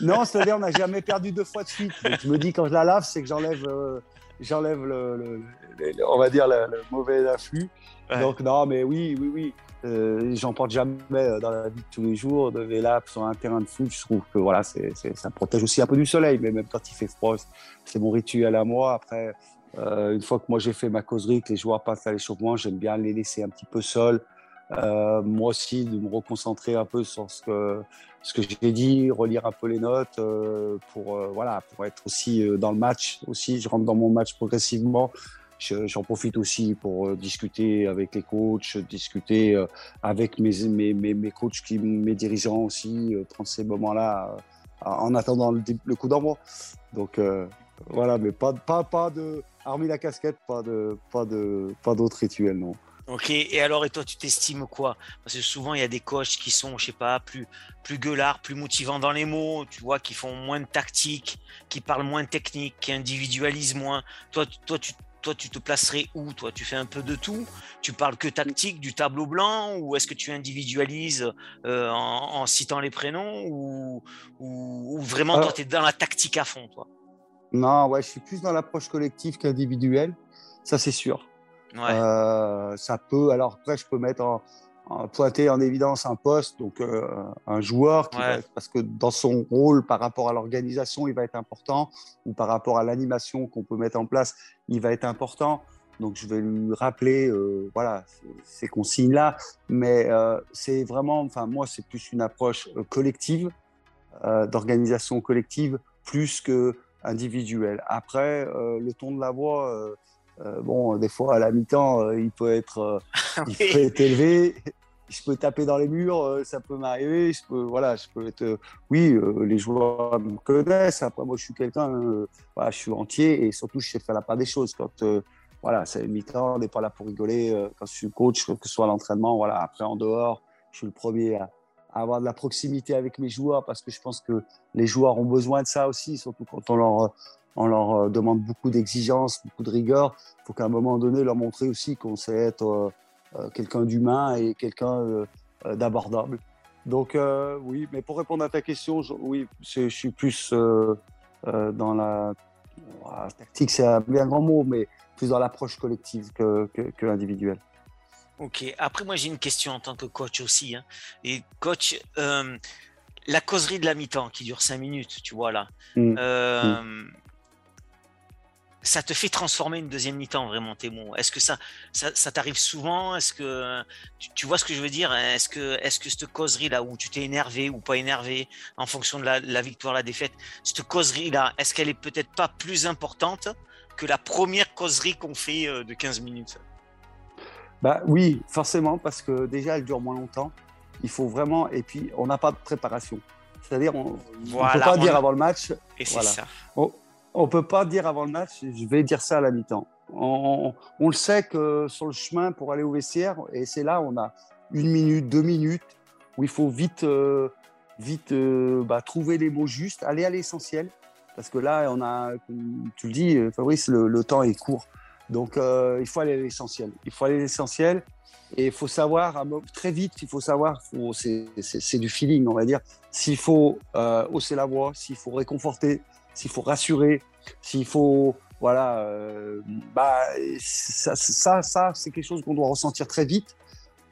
non, c'est-à-dire, on n'a jamais perdu deux fois de suite. je me dis, quand je la lave, c'est que j'enlève j'enlève le, on va dire le, mauvais afflux. Donc non, mais oui, oui, oui. Euh, j'en porte jamais euh, dans la vie de tous les jours de vélap sur un terrain de foot. Je trouve que voilà, c'est, ça protège aussi un peu du soleil, mais même quand il fait froid, c'est mon rituel à moi. Après, euh, une fois que moi j'ai fait ma causerie, que les joueurs passent à l'échauffement, j'aime bien les laisser un petit peu seuls. moi aussi, de me reconcentrer un peu sur ce que, j'ai dit, relire un peu les notes pour, voilà, pour être aussi dans le match. Aussi, je rentre dans mon match progressivement. J'en profite aussi pour euh, discuter avec les coachs, discuter euh, avec mes, mes, mes, coachs, qui, mes dirigeants aussi, euh, prendre ces moments-là en attendant le, coup d'envoi. Donc voilà, mais pas, pas, pas de. Hormis la casquette, pas de pas de pas d'autres rituels, non. Ok, et alors, et toi, tu t'estimes quoi? Parce que souvent, il y a des coachs qui sont, je sais pas, plus, plus gueulards, plus motivants dans les mots, tu vois, qui font moins de tactique, qui parlent moins de technique, qui individualisent moins. Toi, toi tu toi, tu te placerais où? Toi, tu fais un peu de tout? Tu parles que tactique, du tableau blanc Ou est-ce que tu individualises euh, en, citant les prénoms Ou, ou, vraiment, toi, tu es dans la tactique à fond, toi? Non, ouais, je suis plus dans l'approche collective qu'individuelle. Ça, c'est sûr. Euh, ça peut, alors après, je peux mettre en, pointer en évidence un poste, donc euh, un joueur, qui parce que dans son rôle par rapport à l'organisation, il va être important, ou par rapport à l'animation qu'on peut mettre en place, il va être important. Donc je vais lui rappeler, euh, voilà, ces consignes-là, mais c'est vraiment, enfin moi, c'est plus une approche collective, d'organisation collective, plus que individuelle. Après, le ton de la voix euh, bon, des fois, à la mi-temps, euh, il, peut être, euh, il peut être élevé. Je peux taper dans les murs, ça peut m'arriver. Je peux, voilà, je peux être. oui, les joueurs me connaissent. Après, moi, je suis quelqu'un, voilà, je suis entier et surtout, je sais faire la part des choses. Quand, voilà, c'est mi-temps, on n'est pas là pour rigoler. quand je suis coach, que ce soit à l'entraînement, voilà. Après, en dehors, je suis le premier à, avoir de la proximité avec mes joueurs parce que je pense que les joueurs ont besoin de ça aussi, surtout quand on leur on leur euh, demande beaucoup d'exigences, beaucoup de rigueur. Il faut qu'à un moment donné leur montrer aussi qu'on sait être euh, euh, quelqu'un d'humain et quelqu'un d'abordable. Donc oui, mais pour répondre à ta question, oui, je, suis plus dans la, tactique, c'est un bien grand mot, mais plus dans l'approche collective que, que, individuelle. Ok. Après, moi, j'ai une question en tant que coach aussi. Hein. Et coach, la causerie de la mi-temps qui dure cinq minutes, tu vois là. Mmh. Mmh ça te fait transformer une deuxième mi-temps vraiment tes mots Est-ce que ça, ça, t'arrive souvent? Est-ce que tu, vois ce que je veux dire? Est-ce que, est-ce que cette causerie là où tu t'es énervé ou pas énervé en fonction de la, victoire, la défaite, cette causerie là, est-ce qu'elle est peut-être pas plus importante que la première causerie qu'on fait euh, de 15 minutes? Bah oui, forcément parce que déjà elle dure moins longtemps. Il faut vraiment et puis on n'a pas de préparation. C'est-à-dire on ne peut pas dire avant le match. Et c'est ça on peut pas dire avant le match, je vais dire ça à la mi-temps. On, le sait que sur le chemin pour aller au vestiaire, et c'est là on a une minute, deux minutes, où il faut vite, euh, vite euh, bah, trouver les mots justes, aller à l'essentiel. Parce que là, on a, tu le dis, Fabrice, le, temps est court. Donc, euh, il faut aller à l'essentiel. Il faut aller à l'essentiel. Et il faut savoir, très vite, il faut savoir, c'est du feeling, on va dire, s'il faut hausser la voix, s'il faut réconforter, s'il faut rassurer, s'il faut voilà, euh, bah, ça, ça, c'est quelque chose qu'on doit ressentir très vite.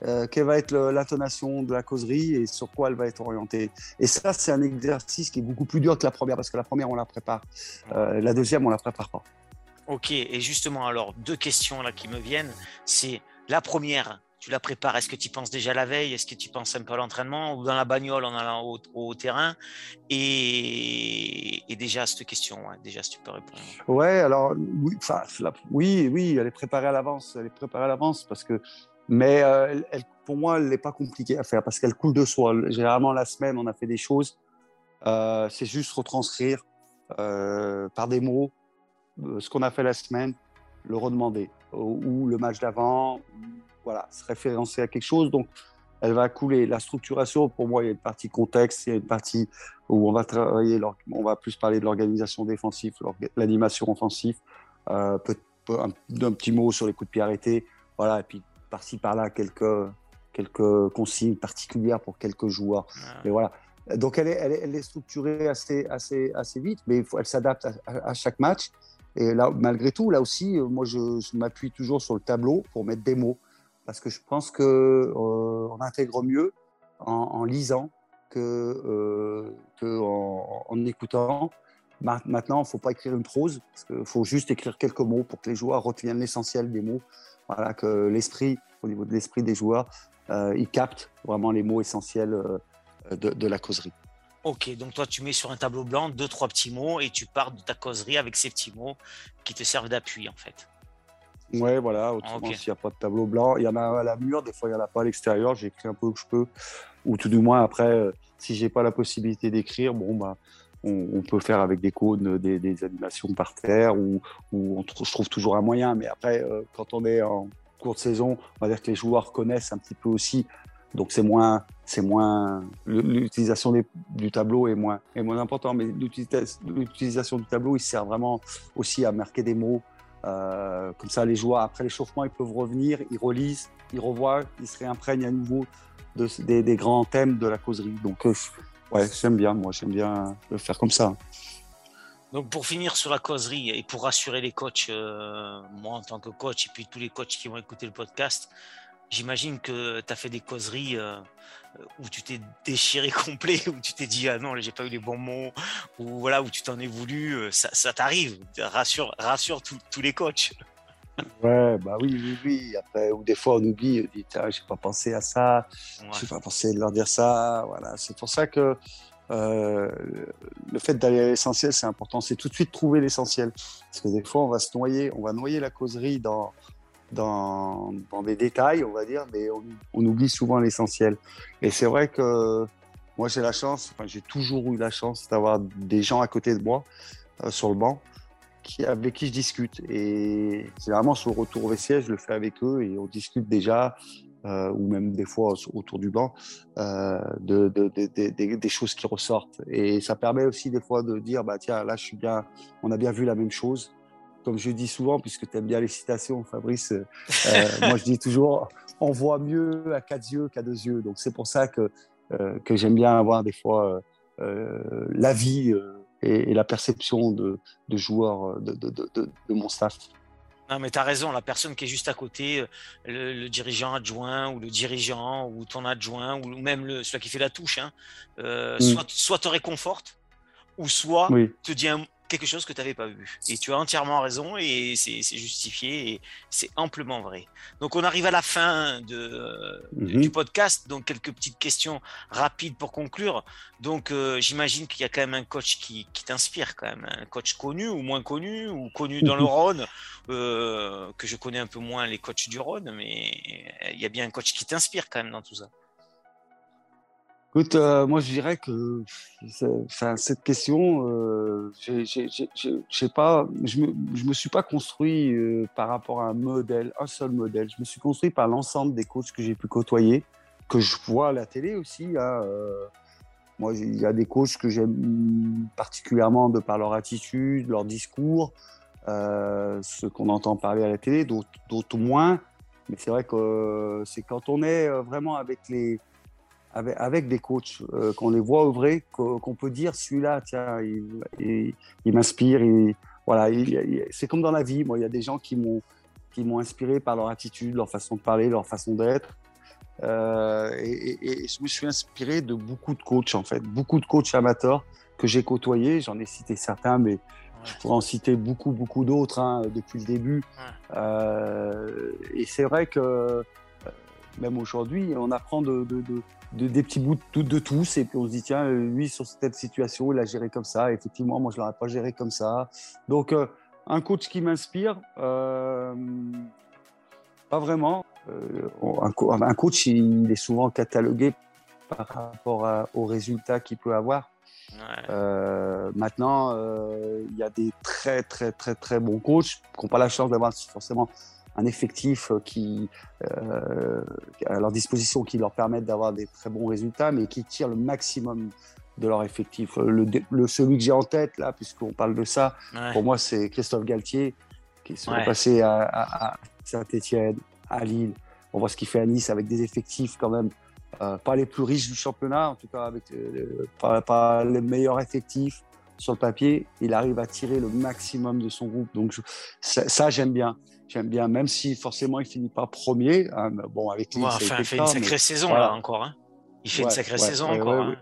Euh, quelle va être l'intonation de la causerie et sur quoi elle va être orientée. Et ça, c'est un exercice qui est beaucoup plus dur que la première, parce que la première, on la prépare. Euh, la deuxième, on la prépare pas. Ok, et justement, alors, deux questions là qui me viennent. C'est la première, tu la prépares Est-ce que tu penses déjà la veille? Est-ce que tu penses un peu à l'entraînement? Ou dans la bagnole en allant au, terrain? Et, déjà, cette question, déjà, si tu peux répondre. Ouais, alors, oui, oui, elle est préparée à l'avance. Elle est préparée à l'avance parce que. Mais euh, pour moi, elle n'est pas compliquée à faire parce qu'elle coule de soi. Généralement, la semaine, on a fait des choses. Euh, c'est juste retranscrire euh, par des mots ce qu'on a fait la semaine, le redemander. Ou le match d'avant, voilà, se référencer à quelque chose. Donc, elle va couler. La structuration, pour moi, il y a une partie contexte, il y a une partie où on va travailler, on va plus parler de l'organisation défensive, l'animation offensive, euh, d'un petit mot sur les coups de pied arrêtés, voilà, et puis par-ci par-là quelques quelques consignes particulières pour quelques joueurs. Mais voilà. Donc elle est, elle est, structurée assez, assez, assez vite, mais elle s'adapte à, chaque match. Et là, malgré tout, là aussi, moi, je, m'appuie toujours sur le tableau pour mettre des mots. Parce que je pense qu'on intègre mieux en, lisant que, en, écoutant. Maintenant, il ne faut pas écrire une prose, parce faut juste écrire quelques mots pour que les joueurs retiennent l'essentiel des mots. Voilà, que l'esprit, au niveau de l'esprit des joueurs, euh, ils captent vraiment les mots essentiels euh, de, la causerie. Ok, donc toi tu mets sur un tableau blanc deux, trois petits mots et tu pars de ta causerie avec ces petits mots qui te servent d'appui en fait. Ouais, voilà, autrement s'il n'y a pas de tableau blanc, il y en a à la mur, des fois il n'y en a pas à l'extérieur, j'écris un peu où je peux, ou tout du moins après, euh, si j'ai pas la possibilité d'écrire, bon bah on, peut faire avec des cônes des, animations par terre ou, on, je trouve toujours un moyen. Mais après, euh, quand on est en cours de saison, on va dire que les joueurs connaissent un petit peu aussi. Donc c'est moins, c'est moins l'utilisation du tableau est moins, est moins important. Mais l'utilisation du tableau, il sert vraiment aussi à marquer des mots. Euh, comme ça, les joueurs après l'échauffement, ils peuvent revenir, ils relisent, ils revoient, ils se réimprègnent à nouveau de, des, grands thèmes de la causerie. Donc euh, Ouais, j'aime bien, moi, j'aime bien le faire comme ça. Donc pour finir sur la causerie et pour rassurer les coachs, euh, moi en tant que coach et puis tous les coachs qui vont écouter le podcast, j'imagine que tu as fait des causeries euh, où tu t'es déchiré complet, où tu t'es dit ah non, j'ai pas eu les bons mots, ou voilà, où tu t'en es voulu, euh, ça, ça t'arrive, rassure, rassure tous les coachs. Ouais, bah oui, oui, oui. Après, ou des fois, on oublie, on dit, tiens, j'ai pas pensé à ça, ouais. j'ai pas pensé de leur dire ça. Voilà, c'est pour ça que euh, le fait d'aller à l'essentiel, c'est important. C'est tout de suite trouver l'essentiel. Parce que des fois, on va se noyer, on va noyer la causerie dans, dans, des détails, on va dire, mais on, oublie souvent l'essentiel. Et c'est vrai que moi, j'ai la chance, enfin, j'ai toujours eu la chance d'avoir des gens à côté de moi euh, sur le banc qui, avec qui je discute. Et généralement, sur le retour au vestiaire, je le fais avec eux et on discute déjà, euh, ou même des fois autour du banc, euh, de, des choses qui ressortent. Et ça permet aussi des fois de dire, bah, tiens, là, je suis bien, on a bien vu la même chose. Comme je dis souvent, puisque tu aimes bien les citations, Fabrice, euh, moi je dis toujours, on voit mieux à quatre yeux qu'à deux yeux. Donc c'est pour ça que, que j'aime bien avoir des fois l'avis et, la perception de, de joueurs euh, de, de, de, mon staff. Non, mais tu as raison, la personne qui est juste à côté, euh, le, dirigeant adjoint ou le dirigeant ou ton adjoint ou même le, celui qui fait la touche, hein, euh, mm. soit, soit te réconforte ou soit te dit un, quelque chose que tu n'avais pas vu. Et tu as entièrement raison et c'est justifié et c'est amplement vrai. Donc on arrive à la fin de, mhm. du podcast, donc quelques petites questions rapides pour conclure. Donc euh, j'imagine qu'il y a quand même un coach qui, qui t'inspire quand même, un coach connu ou moins connu ou connu dans le Rhône, euh, que je connais un peu moins les coachs du Rhône, mais il y a bien un coach qui t'inspire quand même dans tout ça. Écoute, euh, moi je dirais que cette question, euh, je sais pas, je me, je me suis pas construit euh, par rapport à un modèle, un seul modèle. Je me suis construit par l'ensemble des coachs que j'ai pu côtoyer, que je vois à la télé aussi. Hein, euh. moi, il y a des coachs que j'aime particulièrement de par leur attitude, leur discours, ce qu'on entend parler à la télé, d'autres moins. Mais c'est vrai que c'est quand on est vraiment avec les avec, des coachs, euh, qu'on les voit œuvrer, qu'on peut dire celui-là, tiens, il, m'inspire. Voilà, c'est comme dans la vie. Moi, il y a des gens qui m'ont qui m'ont inspiré par leur attitude, leur façon de parler, leur façon d'être. Euh, et, je me suis inspiré de beaucoup de coachs, en fait, beaucoup de coachs amateurs que j'ai côtoyés. J'en ai cité certains, mais je pourrais en citer beaucoup, beaucoup d'autres hein, depuis le début. Euh, et c'est vrai que même aujourd'hui, on apprend de, des petits bouts de, de, tous. Et puis on se dit tiens lui sur cette situation il a géré comme ça. Effectivement moi je l'aurais pas géré comme ça. Donc euh, un coach qui m'inspire euh, pas vraiment. Euh, un, coach il est souvent catalogué par rapport aux résultats qu'il peut avoir. Maintenant il y a des très très très très bons coachs qui n'ont pas la chance d'avoir forcément un effectif euh, qui, euh, à leur disposition qui leur permettent d'avoir des très bons résultats, mais qui tirent le maximum de leur effectif. Le, celui que j'ai en tête, là, puisqu'on parle de ça, pour moi, c'est Christophe Galtier, qui est passé à, Saint-Etienne, à Lille. On voit ce qu'il fait à Nice avec des effectifs quand même euh, pas les plus riches du championnat, en tout cas avec pas, les meilleurs effectifs. Sur le papier, il arrive à tirer le maximum de son groupe. Donc ça, j'aime bien. J'aime bien, même si forcément il finit pas premier. Hein, bon, avec lui, il fait une sacrée saison là encore. Hein. Il fait une sacrée saison encore. Hein.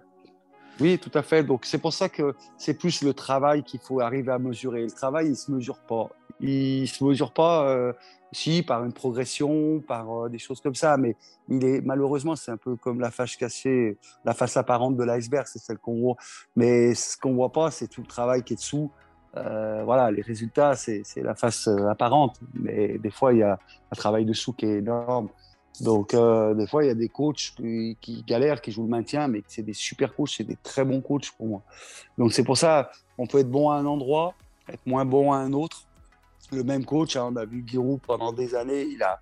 Oui, tout à fait. Donc c'est pour ça que c'est plus le travail qu'il faut arriver à mesurer. Le travail, il se mesure pas. Il se mesure pas. Euh, si par une progression, par euh, des choses comme ça, mais il est malheureusement c'est un peu comme la face cachée, la face apparente de l'iceberg, c'est celle qu'on voit. Mais ce qu'on voit pas, c'est tout le travail qui est dessous. Euh, voilà, les résultats, c'est la face apparente, mais des fois il y a un travail dessous qui est énorme. Donc, euh, des fois, il y a des coachs qui, galèrent, qui jouent le maintien, mais c'est des super coachs, c'est des très bons coachs pour moi. Donc, c'est pour ça, on peut être bon à un endroit, être moins bon à un autre. Le même coach, hein, on a vu Giroud pendant des années, il a,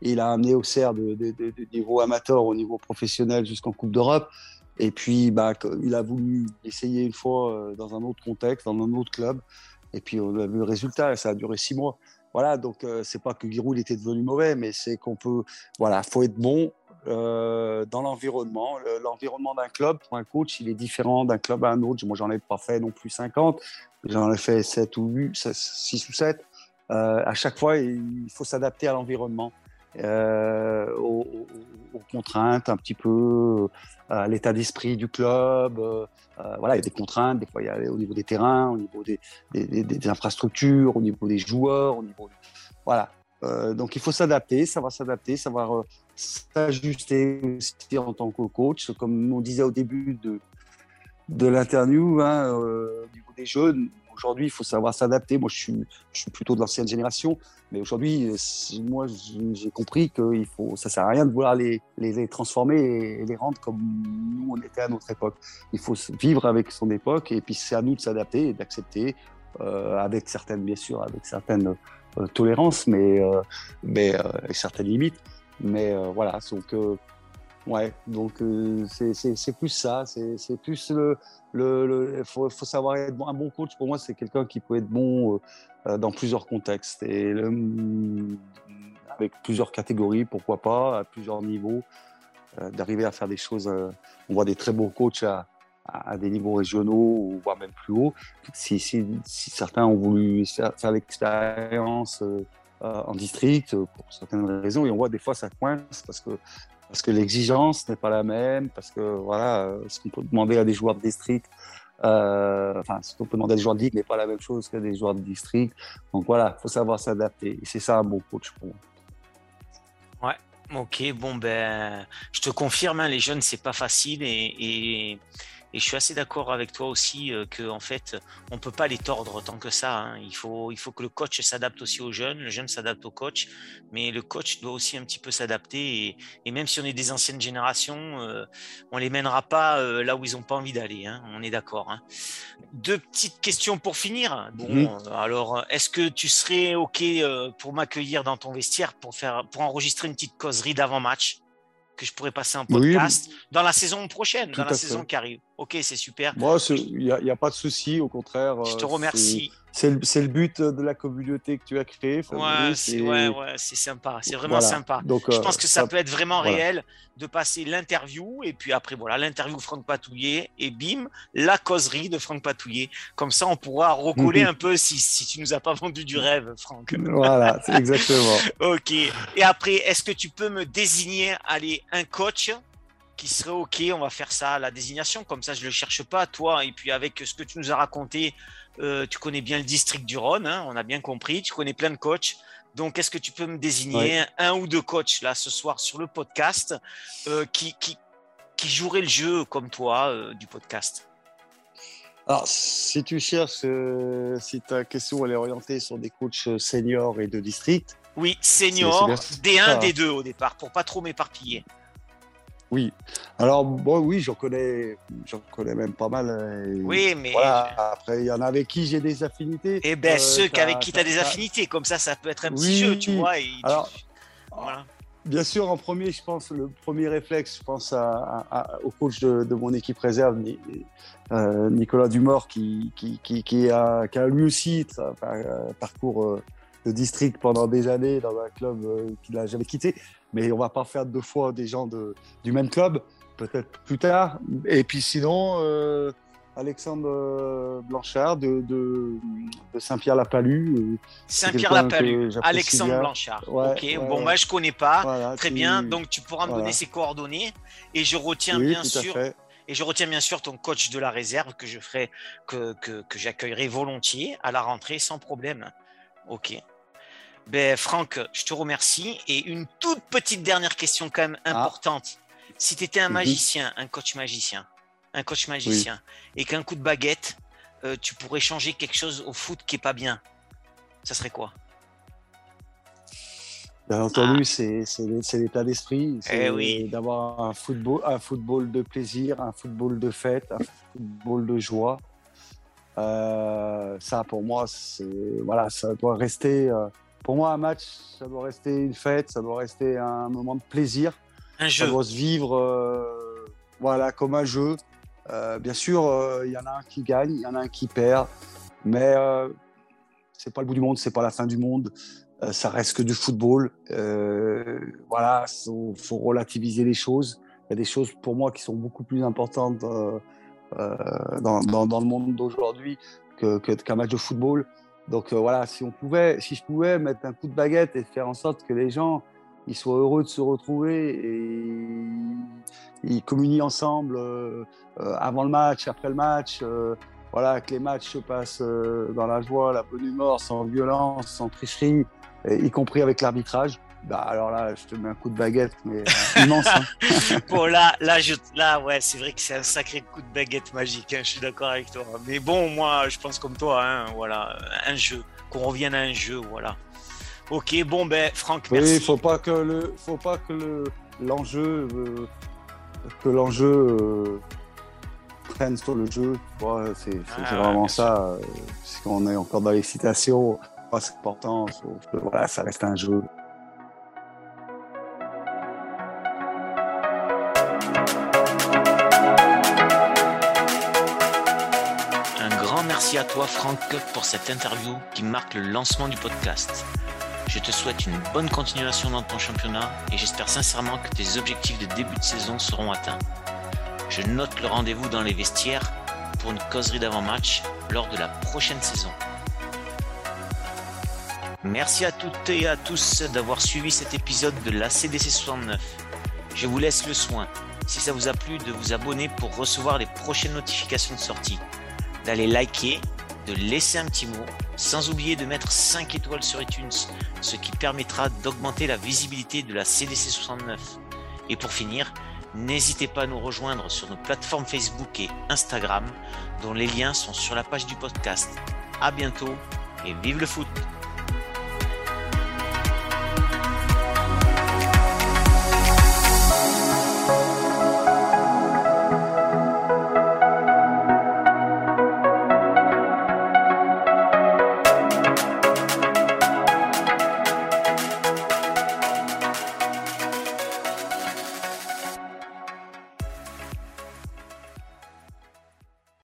il a amené Auxerre de, de, niveau amateur au niveau professionnel jusqu'en Coupe d'Europe. Et puis, bah, il a voulu essayer une fois euh, dans un autre contexte, dans un autre club. Et puis, on a vu le résultat, ça a duré six mois. Voilà, donc euh, c'est pas que Giroud était devenu mauvais, mais c'est qu'on peut, voilà, faut être bon euh, dans l'environnement. L'environnement d'un club, pour un coach, il est différent d'un club à un autre. Moi, j'en ai pas fait non plus 50, j'en ai fait 7 ou 8, 6 ou 7. Euh, à chaque fois, il faut s'adapter à l'environnement, aux, aux, contraintes, un petit peu, à l'état d'esprit du club. Euh, voilà, il y a des contraintes, des fois il y a au niveau des terrains, au niveau des, infrastructures, au niveau des joueurs, voilà. Euh, donc il faut s'adapter, savoir s'adapter, savoir euh, s'ajuster aussi en tant que coach, comme on disait au début de de l'interview, hein, au niveau des jeunes, aujourd'hui, il faut savoir s'adapter. Moi, je suis, plutôt de l'ancienne génération, mais aujourd'hui, moi, j'ai compris que faut, ça sert à rien de vouloir les, transformer et les rendre comme nous, on était à notre époque. Il faut vivre avec son époque, et puis c'est à nous de s'adapter et d'accepter, euh, avec certaines, bien sûr, avec certaines euh, tolérances, mais, euh, mais certaines limites. Mais voilà, donc Ouais, donc euh, c'est plus ça, c'est plus le. le, faut, savoir être bon. Un bon coach, pour moi, c'est quelqu'un qui peut être bon euh, euh, dans plusieurs contextes et avec plusieurs catégories, pourquoi pas, à plusieurs niveaux, d'arriver à faire des choses. on voit des très beaux coachs à, des niveaux régionaux, voire même plus haut. Si certains ont voulu faire, faire l'expérience en district pour certaines raisons, et on voit des fois ça coince parce que parce que l'exigence n'est pas la même, parce que voilà, euh, ce qu'on peut demander à des joueurs de district, euh, enfin, ce qu'on peut demander à des joueurs de ligue n'est pas la même chose qu'à des joueurs de district. Donc voilà, il faut savoir s'adapter. Et c'est ça un bon coach pour moi. Ouais, ok, bon ben, je te confirme, hein, les jeunes, c'est pas facile et et je suis assez d'accord avec toi aussi euh, que en fait, on peut pas les tordre tant que ça. Hein. Il faut, il faut que le coach s'adapte aussi aux jeunes, le jeune s'adapte au coach, mais le coach doit aussi un petit peu s'adapter. Et, et, même si on est des anciennes générations, euh, on les mènera pas euh, là où ils ont pas envie d'aller. Hein. On est d'accord. Hein. Deux petites questions pour finir. Bon, mmh. alors, est-ce que tu serais ok pour m'accueillir dans ton vestiaire pour faire, pour enregistrer une petite causerie d'avant match? Que je pourrais passer un podcast dans la saison prochaine, dans la saison qui arrive. Ok, c'est super. Moi, il n'y a, a, pas de souci, au contraire. Je te remercie c'est le, but de la communauté que tu as créée. Ouais, c'est ouais, ouais, sympa, c'est vraiment sympa. Donc, je pense euh, que ça, peut être vraiment réel de passer l'interview et puis après, voilà, l'interview Franck Patouillet et bim, la causerie de Franck Patouillet. Comme ça, on pourra recoller un peu si, si tu nous as pas vendu du rêve, Franck. Voilà, exactement. ok. Et après, est-ce que tu peux me désigner, allez, un coach qui serait OK, on va faire ça, la désignation, comme ça je ne le cherche pas, toi, et puis avec ce que tu nous as raconté, euh, tu connais bien le district du Rhône, hein, on a bien compris, tu connais plein de coachs. Donc, est-ce que tu peux me désigner un ou deux coachs là ce soir sur le podcast euh, qui, qui, qui joueraient le jeu comme toi euh, du podcast? Alors, si tu cherches, si ta question elle est orientée sur des coachs seniors et de district. Oui, seniors, D1, D2 au départ, pour pas trop m'éparpiller. Oui. Alors, bon, oui, j'en connais, j'en connais même pas mal. Euh, oui, mais. Après, il y en a avec qui j'ai des affinités. Eh bien, euh, ceux avec qui tu as des affinités, comme ça, ça peut être un petit jeu, tu vois. Alors, Bien sûr, en premier, je pense, le premier réflexe, je pense au coach de, mon équipe réserve, euh, Nicolas Dumort, qui, qui, qui, a, qui, a, lui aussi un parcours de district pendant des années dans un club qu'il n'a jamais quitté mais on va pas faire deux fois des gens de, du même club, peut-être plus tard. Et puis sinon, euh, Alexandre Blanchard de, de, Saint-Pierre-la-Palue. Saint-Pierre-la-Palue, Alexandre Blanchard. ok, bon, moi je connais pas. Très bien, donc tu pourras me donner ses coordonnées et je retiens bien sûr. Et je retiens bien sûr ton coach de la réserve que je ferai, que, que, que j'accueillerai volontiers à la rentrée sans problème. Ok. Ben, Franck, je te remercie. Et une toute petite dernière question quand même ah. importante. Si tu étais un mhm. magicien, un coach magicien, un coach magicien, et qu'un coup de baguette, euh, tu pourrais changer quelque chose au foot qui est pas bien, ça serait quoi? Bien entendu, ah. c'est l'état d'esprit. Eh oui. D'avoir un football, un football de plaisir, un football de fête, un football de joie. Euh, ça, pour moi, voilà, ça doit rester. Euh, pour moi, un match, ça doit rester une fête, ça doit rester un moment de plaisir. Un jeu. Ça doit se vivre, euh, voilà, comme un jeu. bien sûr, il y en a un qui gagne, il y en a un qui perd, mais c'est pas le bout du monde, c'est pas la fin du monde. ça reste que du football. voilà, faut, faut relativiser les choses. Il y a des choses pour moi qui sont beaucoup plus importantes euh, dans, dans, le monde d'aujourd'hui qu'un que, match de football. Donc euh, voilà, si on pouvait, si je pouvais mettre un coup de baguette et faire en sorte que les gens ils soient heureux de se retrouver et ils communient ensemble euh, avant le match, après le match. voilà, que les matchs se passent dans la joie, la bonne humeur, sans violence, sans tricherie, y compris avec l'arbitrage. Bah alors là, je te mets un coup de baguette, mais euh, immense. Hein. bon là, là, je, là, ouais, c'est vrai que c'est un sacré coup de baguette magique. Hein, je suis d'accord avec toi. Mais bon, moi, je pense comme toi. Hein, voilà, un jeu, qu'on revienne à un jeu, voilà. Ok, bon ben, Franck, merci. Oui, faut pas que le, faut pas que le l'enjeu, euh, que l'enjeu euh, prenne sur le jeu. c'est ah, vraiment ça. Puisqu'on est encore dans l'excitation, c'est important. voilà, ça reste un jeu. Merci à toi Franck pour cette interview qui marque le lancement du podcast. Je te souhaite une bonne continuation dans ton championnat et j'espère sincèrement que tes objectifs de début de saison seront atteints. Je note le rendez-vous dans les vestiaires pour une causerie d'avant-match lors de la prochaine saison. Merci à toutes et à tous d'avoir suivi cet épisode de la CDC 69. Je vous laisse le soin, si ça vous a plu, de vous abonner pour recevoir les prochaines notifications de sortie d'aller liker, de laisser un petit mot, sans oublier de mettre 5 étoiles sur iTunes, ce qui permettra d'augmenter la visibilité de la CDC 69. Et pour finir, n'hésitez pas à nous rejoindre sur nos plateformes Facebook et Instagram, dont les liens sont sur la page du podcast. À bientôt et vive le foot!